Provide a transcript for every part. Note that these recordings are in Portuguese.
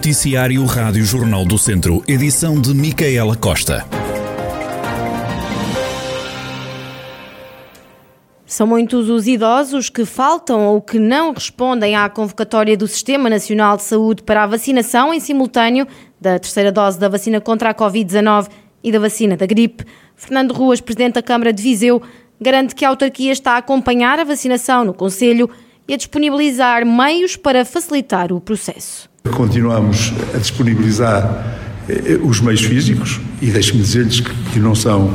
Noticiário Rádio Jornal do Centro, edição de Micaela Costa. São muitos os idosos que faltam ou que não respondem à convocatória do Sistema Nacional de Saúde para a vacinação em simultâneo da terceira dose da vacina contra a Covid-19 e da vacina da gripe. Fernando Ruas, presidente da Câmara de Viseu, garante que a autarquia está a acompanhar a vacinação no Conselho e a disponibilizar meios para facilitar o processo. Continuamos a disponibilizar eh, os meios físicos e deixe-me dizer-lhes que não são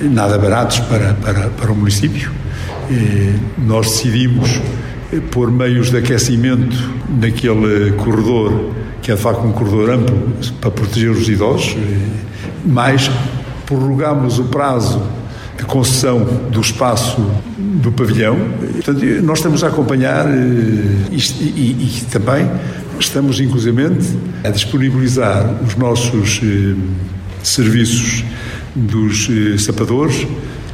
nada baratos para, para, para o município. Eh, nós decidimos eh, pôr meios de aquecimento naquele corredor, que é de facto um corredor amplo para proteger os idosos, mas prorrogamos o prazo de concessão do espaço do pavilhão. Portanto, nós estamos a acompanhar e, e, e também Estamos, inclusivamente, a disponibilizar os nossos eh, serviços dos eh, sapadores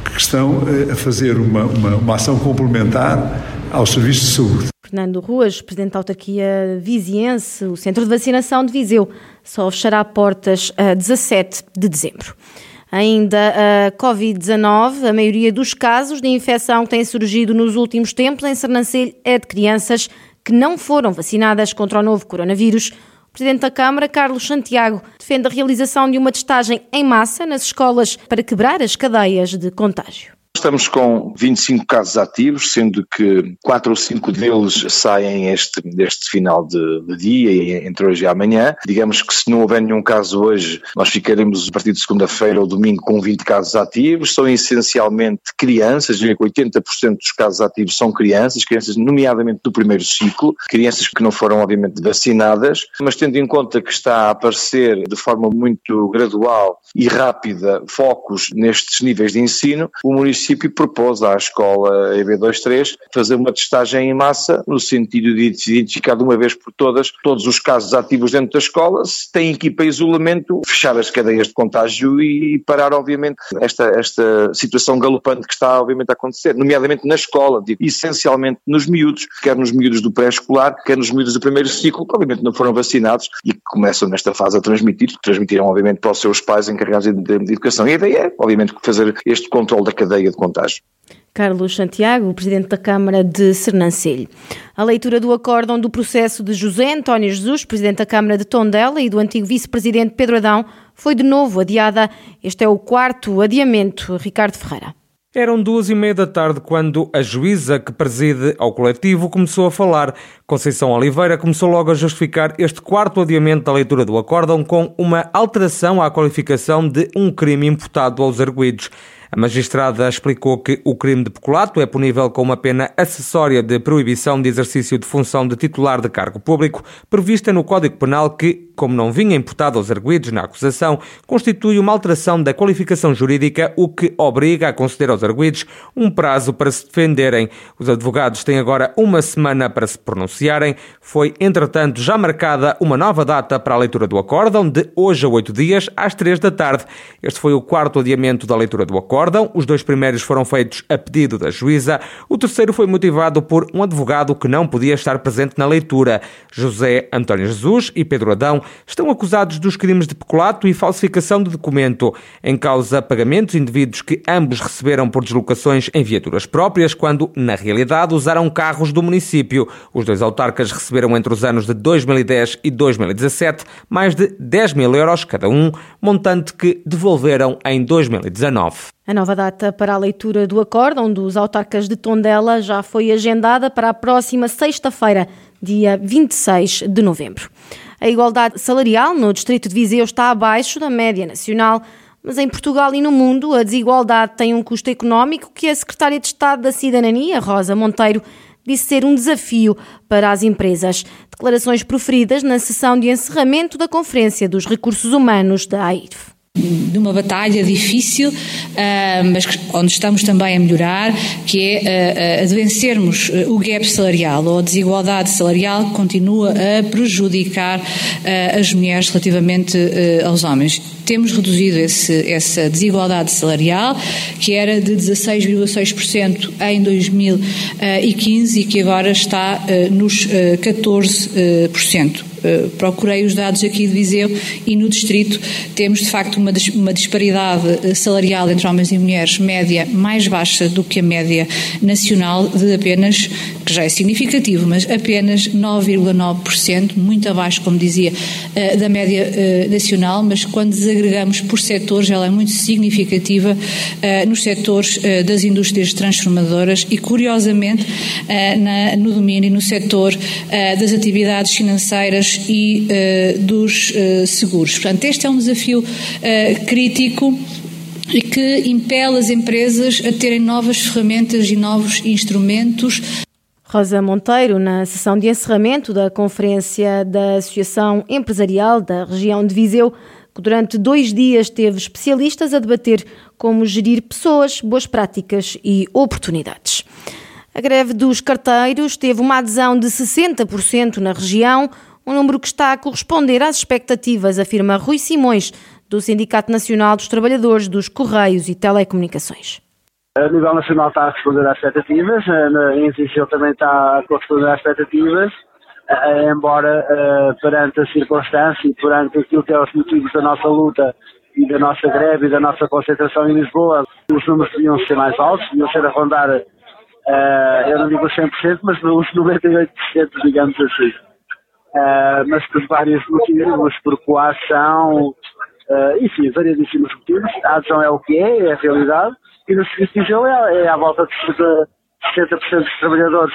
que estão eh, a fazer uma, uma, uma ação complementar aos serviços de saúde. Fernando Ruas, Presidente da Autarquia Viziense, o Centro de Vacinação de Viseu, só fechará portas a 17 de dezembro. Ainda a Covid-19, a maioria dos casos de infecção que têm surgido nos últimos tempos em Sernancelho é de crianças que não foram vacinadas contra o novo coronavírus. O Presidente da Câmara, Carlos Santiago, defende a realização de uma testagem em massa nas escolas para quebrar as cadeias de contágio. Estamos com 25 casos ativos, sendo que 4 ou 5 deles saem este, este final de, de, dia, entre hoje e amanhã. Digamos que se não houver nenhum caso hoje, nós ficaremos a partir de segunda-feira ou domingo com 20 casos ativos. São essencialmente crianças, diria que 80% dos casos ativos são crianças, crianças nomeadamente do primeiro ciclo, crianças que não foram obviamente vacinadas, mas tendo em conta que está a aparecer de forma muito gradual e rápida focos nestes níveis de ensino, o município município propôs à escola EB23 fazer uma testagem em massa no sentido de identificar de uma vez por todas todos os casos ativos dentro da escola, se tem equipa isolamento, fechar as cadeias de contágio e parar, obviamente, esta, esta situação galopante que está, obviamente, a acontecer, nomeadamente na escola, digo, essencialmente nos miúdos, quer nos miúdos do pré-escolar, quer nos miúdos do primeiro ciclo, que obviamente não foram vacinados e que começam nesta fase a transmitir, transmitiram, obviamente, para os seus pais encarregados de, de, de educação. E a ideia é, obviamente, fazer este controle da cadeia de contágio. Carlos Santiago, presidente da Câmara de Sernancelho. A leitura do acórdão do processo de José António Jesus, presidente da Câmara de Tondela, e do antigo vice-presidente Pedro Adão, foi de novo adiada. Este é o quarto adiamento. Ricardo Ferreira. Eram duas e meia da tarde quando a juíza que preside ao coletivo começou a falar. Conceição Oliveira começou logo a justificar este quarto adiamento da leitura do acórdão com uma alteração à qualificação de um crime imputado aos arguídos. A magistrada explicou que o crime de peculato é punível com uma pena acessória de proibição de exercício de função de titular de cargo público, prevista no Código Penal que, como não vinha imputado aos arguídos na acusação, constitui uma alteração da qualificação jurídica, o que obriga a conceder aos arguídos um prazo para se defenderem. Os advogados têm agora uma semana para se pronunciarem. Foi, entretanto, já marcada uma nova data para a leitura do acórdão, de hoje a oito dias, às três da tarde. Este foi o quarto adiamento da leitura do acórdão Os dois primeiros foram feitos a pedido da juíza. O terceiro foi motivado por um advogado que não podia estar presente na leitura. José António Jesus e Pedro Adão estão acusados dos crimes de peculato e falsificação de documento. Em causa pagamentos indevidos que ambos receberam por deslocações em viaturas próprias, quando, na realidade, usaram carros do município. Os dois autarcas receberam entre os anos de 2010 e 2017 mais de 10 mil euros cada um, montante que devolveram em 2019. A nova data para a leitura do acórdão dos autarcas de Tondela já foi agendada para a próxima sexta-feira, dia 26 de novembro. A igualdade salarial no distrito de Viseu está abaixo da média nacional, mas em Portugal e no mundo a desigualdade tem um custo económico que a secretária de Estado da Cidadania, Rosa Monteiro, disse ser um desafio para as empresas. Declarações proferidas na sessão de encerramento da Conferência dos Recursos Humanos da AIRF de uma batalha difícil, ah, mas onde estamos também a melhorar, que é a de vencermos ah, o gap salarial ou a desigualdade salarial que continua a prejudicar ah, as mulheres relativamente aos homens. Temos reduzido esse, essa desigualdade salarial, que era de 16,6% em 2015 e que agora está nos 14%. Uh, procurei os dados aqui de Viseu e no distrito temos de facto uma, uma disparidade salarial entre homens e mulheres média mais baixa do que a média nacional de apenas, que já é significativo, mas apenas 9,9%, muito abaixo, como dizia, uh, da média nacional, mas quando desagregamos por setores, ela é muito significativa nos setores das indústrias transformadoras e, curiosamente, no domínio no setor das atividades financeiras e dos seguros. Portanto, este é um desafio crítico e que impele as empresas a terem novas ferramentas e novos instrumentos. Rosa Monteiro, na sessão de encerramento da conferência da Associação Empresarial da região de Viseu, que durante dois dias teve especialistas a debater como gerir pessoas, boas práticas e oportunidades. A greve dos carteiros teve uma adesão de 60% na região, um número que está a corresponder às expectativas, afirma Rui Simões, do Sindicato Nacional dos Trabalhadores dos Correios e Telecomunicações. A nível nacional está a responder às expectativas, em Viseu também está a corresponder às expectativas, embora perante a circunstância e perante aquilo que é os motivos da nossa luta e da nossa greve e da nossa concentração em Lisboa, os números deviam ser mais altos, deviam ser a rondar, eu não digo 100%, mas os 98%, digamos assim. Mas por vários motivos, por coação, Uh, enfim, variedíssimos motivos. A adesão é o que é, é a realidade. E no Serviço de Viseu é, é à volta de 60% dos trabalhadores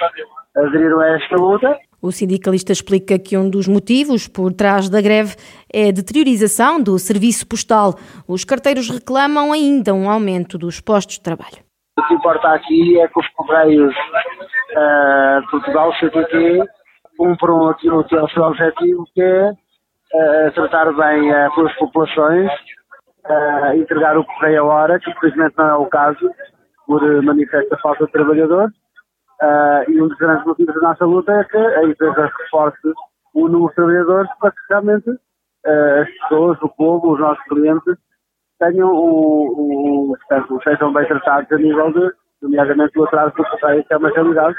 aderiram a esta luta. O sindicalista explica que um dos motivos por trás da greve é a deteriorização do serviço postal. Os carteiros reclamam ainda um aumento dos postos de trabalho. O que importa aqui é que os Correios uh, de Portugal, o CTT, cumpram aquilo que é o seu objetivo, que é uh, tratar bem uh, pelas populações, uh, entregar o correio a hora, que infelizmente não é o caso, por manifesta falta de trabalhadores. e um dos grandes motivos da nossa luta é que a empresa reforce o número de trabalhadores para que realmente as pessoas, o povo, os nossos clientes, tenham o, o portanto, sejam bem tratados a nível de, nomeadamente, do atraso do correio, que é uma realidade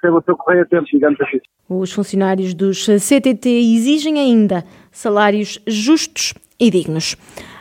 receba o seu correio a tempo, digamos assim. Os funcionários dos CTT exigem ainda salários justos e dignos.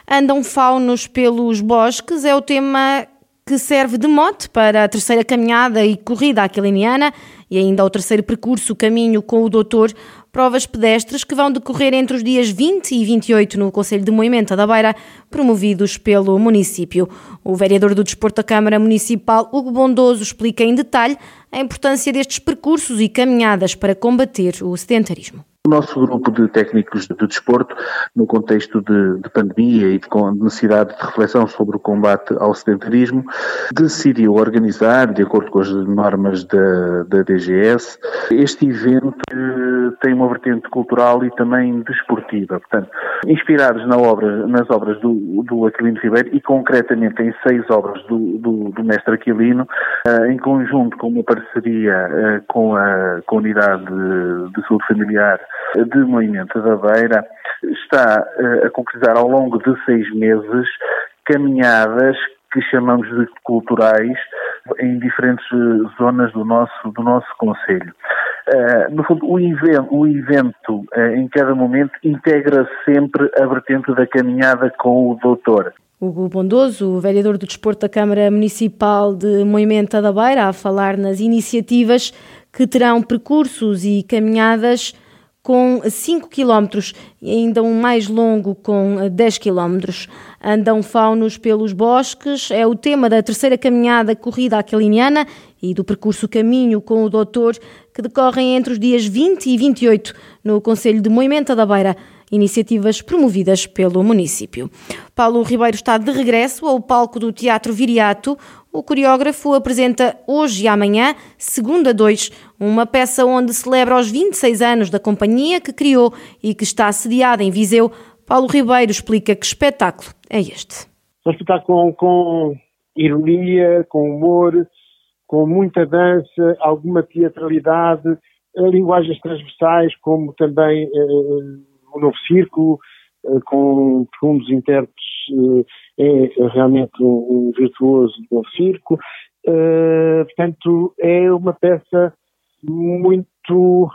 Andam faunos pelos bosques é o tema que serve de mote para a terceira caminhada e corrida aquiliniana e ainda ao terceiro percurso Caminho com o Doutor, provas pedestres que vão decorrer entre os dias 20 e 28 no Conselho de Moimenta da Beira, promovidos pelo município. O vereador do Desporto da Câmara Municipal, Hugo Bondoso, explica em detalhe a importância destes percursos e caminhadas para combater o sedentarismo. O nosso grupo de técnicos de desporto, no contexto de, de, pandemia e de necessidade de reflexão sobre o combate ao sedentarismo, decidiu organizar, de acordo com as normas da, da DGS, este evento que tem uma vertente cultural e também desportiva. Portanto, inspirados na obra, nas obras do, do Aquilino Ribeiro e concretamente em seis obras do, do, do mestre Aquilino, uh, em conjunto com uma parceria uh, com, a, Unidade de, de Saúde Familiar de Moimento da Beira está eh, a concretizar ao longo de seis meses caminhadas que chamamos de culturais em diferentes eh, zonas do nosso, do nosso Conselho. Uh, no fundo, o evento, o evento em cada momento integra sempre a vertente da caminhada com o doutor. Hugo Bondoso, o vereador do Desporto da Câmara Municipal de Moimenta da Beira, a falar nas iniciativas que terão percursos e caminhadas com 5 km ainda um mais longo com 10 km. Andam faunos pelos bosques, é o tema da terceira caminhada corrida aquiliniana e do percurso Caminho com o Doutor, que decorrem entre os dias 20 e 28 no Conselho de Moimenta da Beira iniciativas promovidas pelo município. Paulo Ribeiro está de regresso ao palco do Teatro Viriato. O coreógrafo apresenta hoje e amanhã, segunda 2, uma peça onde celebra os 26 anos da companhia que criou e que está sediada em Viseu. Paulo Ribeiro explica que espetáculo é este. Um espetáculo com, com ironia, com humor, com muita dança, alguma teatralidade, linguagens transversais, como também eh, o novo circo, eh, com profundos intérpretes, eh, é realmente um, virtuoso do circo. Eh, portanto, é uma peça muito,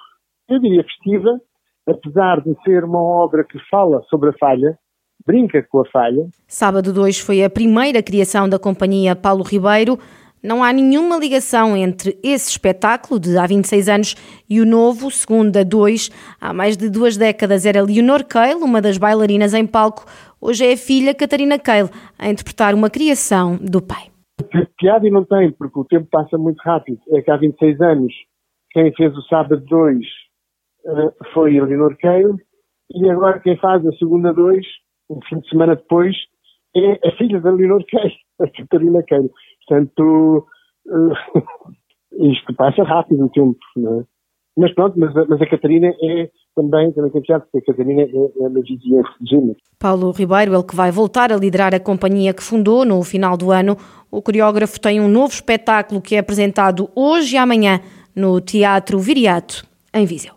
eu diria, festiva, apesar de ser uma obra que fala sobre a falha, brinca com a falha. Sábado 2 foi a primeira criação da companhia Paulo Ribeiro. Não há nenhuma ligação entre esse espetáculo de há 26 anos e o novo, segundo a 2. Há mais de duas décadas era Leonor Cale, uma das bailarinas em palco. Hoje é a filha Catarina Cale a interpretar uma criação do pai. Piada e não tem, porque o tempo passa muito rápido. É que há 26 anos quem fez o sábado 2 eh, foi Leonor Cale e agora quem faz a segunda 2, um fim de semana depois, é a filha da Leonor Cale, a Catarina Cale. Portanto, uh, isto passa rápido o tempo, não é? Mas pronto, mas, mas a Catarina é também, também piada, porque a Catarina é, é uma vizinhança de. Paulo Ribeiro, ele que vai voltar a liderar a companhia que fundou no final do ano. O coreógrafo tem um novo espetáculo que é apresentado hoje e amanhã no Teatro Viriato, em Viseu.